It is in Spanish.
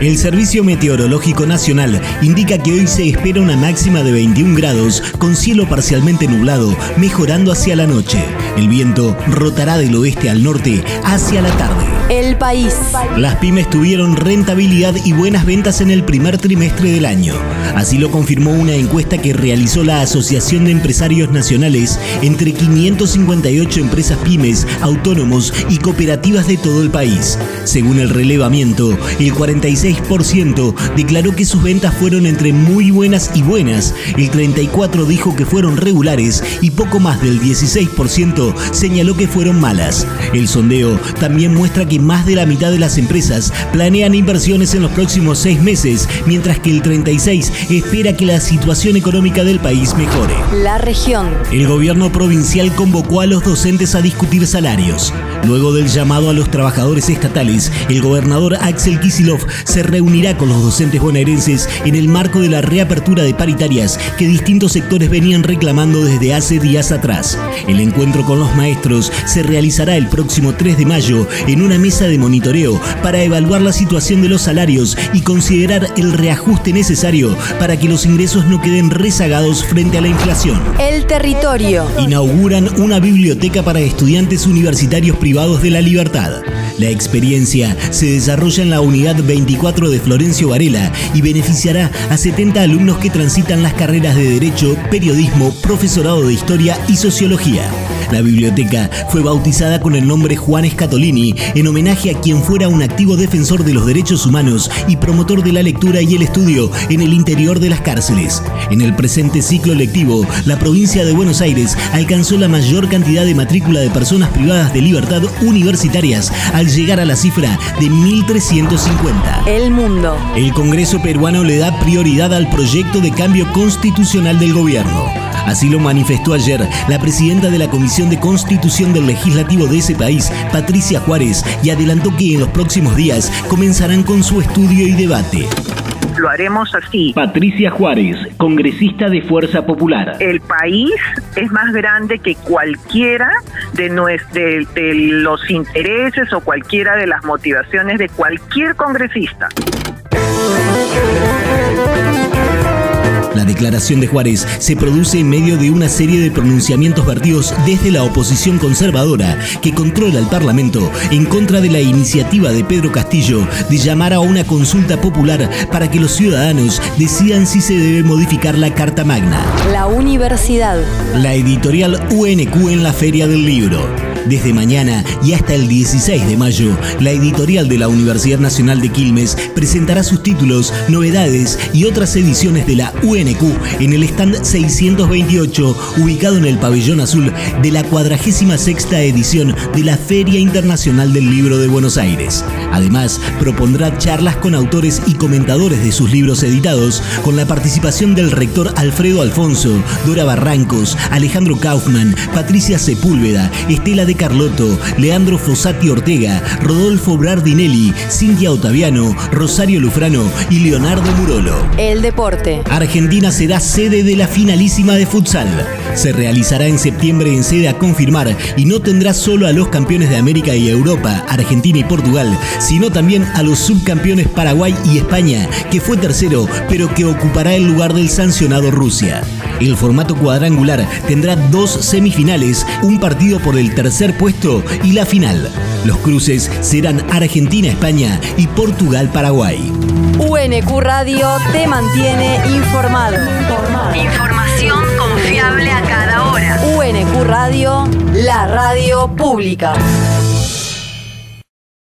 El Servicio Meteorológico Nacional indica que hoy se espera una máxima de 21 grados con cielo parcialmente nublado, mejorando hacia la noche. El viento rotará del oeste al norte hacia la tarde. El país. Las pymes tuvieron rentabilidad y buenas ventas en el primer trimestre del año. Así lo confirmó una encuesta que realizó la Asociación de Empresarios Nacionales entre 558 empresas pymes, autónomos y cooperativas de todo el país. Según el relevamiento, el 46% declaró que sus ventas fueron entre muy buenas y buenas, el 34% dijo que fueron regulares y poco más del 16% señaló que fueron malas. El sondeo también muestra que más de la mitad de las empresas planean inversiones en los próximos seis meses, mientras que el 36% espera que la situación económica del país mejore. La región. El gobierno provincial convocó a los docentes a discutir salarios. Luego del llamado a los trabajadores estatales, el gobernador Axel Kisilov se reunirá con los docentes bonaerenses en el marco de la reapertura de paritarias que distintos sectores venían reclamando desde hace días atrás. El encuentro con los maestros se realizará el próximo 3 de mayo en una mesa de monitoreo para evaluar la situación de los salarios y considerar el reajuste necesario para que los ingresos no queden rezagados frente a la inflación. El territorio. Inauguran una biblioteca para estudiantes universitarios privados de la libertad. La experiencia se desarrolla en la unidad 24 de Florencio Varela y beneficiará a 70 alumnos que transitan las carreras de Derecho, Periodismo, Profesorado de Historia y Sociología. La biblioteca fue bautizada con el nombre Juan Scatolini en homenaje a quien fuera un activo defensor de los derechos humanos y promotor de la lectura y el estudio en el interior de las cárceles. En el presente ciclo lectivo, la provincia de Buenos Aires alcanzó la mayor cantidad de matrícula de personas privadas de libertad universitarias al llegar a la cifra de 1.350. El mundo. El Congreso peruano le da prioridad al proyecto de cambio constitucional del gobierno. Así lo manifestó ayer la presidenta de la Comisión de Constitución del Legislativo de ese país, Patricia Juárez, y adelantó que en los próximos días comenzarán con su estudio y debate. Lo haremos así. Patricia Juárez, congresista de Fuerza Popular. El país es más grande que cualquiera de, de, de los intereses o cualquiera de las motivaciones de cualquier congresista. La declaración de Juárez se produce en medio de una serie de pronunciamientos vertidos desde la oposición conservadora que controla el Parlamento en contra de la iniciativa de Pedro Castillo de llamar a una consulta popular para que los ciudadanos decidan si se debe modificar la Carta Magna. La universidad. La editorial UNQ en la Feria del Libro. Desde mañana y hasta el 16 de mayo, la editorial de la Universidad Nacional de Quilmes presentará sus títulos, novedades y otras ediciones de la UNQ en el stand 628, ubicado en el pabellón azul de la 46 edición de la Feria Internacional del Libro de Buenos Aires. Además, propondrá charlas con autores y comentadores de sus libros editados, con la participación del rector Alfredo Alfonso, Dora Barrancos, Alejandro Kaufman, Patricia Sepúlveda, Estela de Carlotto, Leandro Fossati Ortega, Rodolfo Brardinelli, Cintia Otaviano, Rosario Lufrano y Leonardo Murolo. El deporte. Argentina será sede de la finalísima de futsal. Se realizará en septiembre en sede a confirmar y no tendrá solo a los campeones de América y Europa, Argentina y Portugal, sino también a los subcampeones Paraguay y España, que fue tercero, pero que ocupará el lugar del sancionado Rusia. El formato cuadrangular tendrá dos semifinales, un partido por el tercer puesto y la final. Los cruces serán Argentina-España y Portugal-Paraguay. UNQ Radio te mantiene informado. Información confiable a cada hora. UNQ Radio, la radio pública.